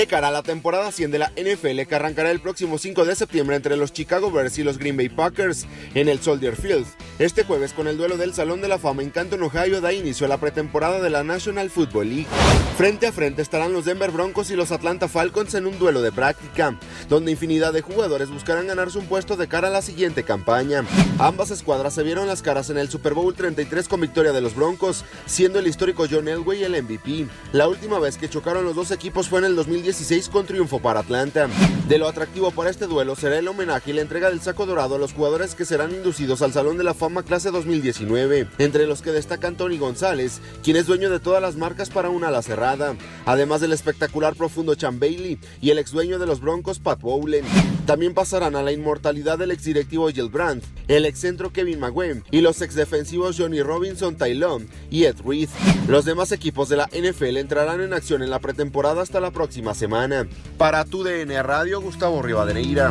De cara a la temporada 100 de la NFL que arrancará el próximo 5 de septiembre entre los Chicago Bears y los Green Bay Packers en el Soldier Field. Este jueves con el duelo del Salón de la Fama en Canton, Ohio, da inicio a la pretemporada de la National Football League. Frente a frente estarán los Denver Broncos y los Atlanta Falcons en un duelo de práctica, donde infinidad de jugadores buscarán ganarse un puesto de cara a la siguiente campaña. Ambas escuadras se vieron las caras en el Super Bowl 33 con victoria de los Broncos, siendo el histórico John Elway el MVP. La última vez que chocaron los dos equipos fue en el 2016 con triunfo para Atlanta. De lo atractivo para este duelo será el homenaje y la entrega del saco dorado a los jugadores que serán inducidos al Salón de la Fama clase 2019, entre los que destacan Tony González, quien es dueño de todas las marcas para una ala cerrada además del espectacular profundo Chan Bailey y el ex dueño de los Broncos Pat Bowlen. También pasarán a la inmortalidad del ex directivo Jill Brandt, el ex centro Kevin Magüem y los ex defensivos Johnny Robinson Tylon y Ed Reed. Los demás equipos de la NFL entrarán en acción en la pretemporada hasta la próxima semana. Para tu DN Radio, Gustavo Rivadeneira.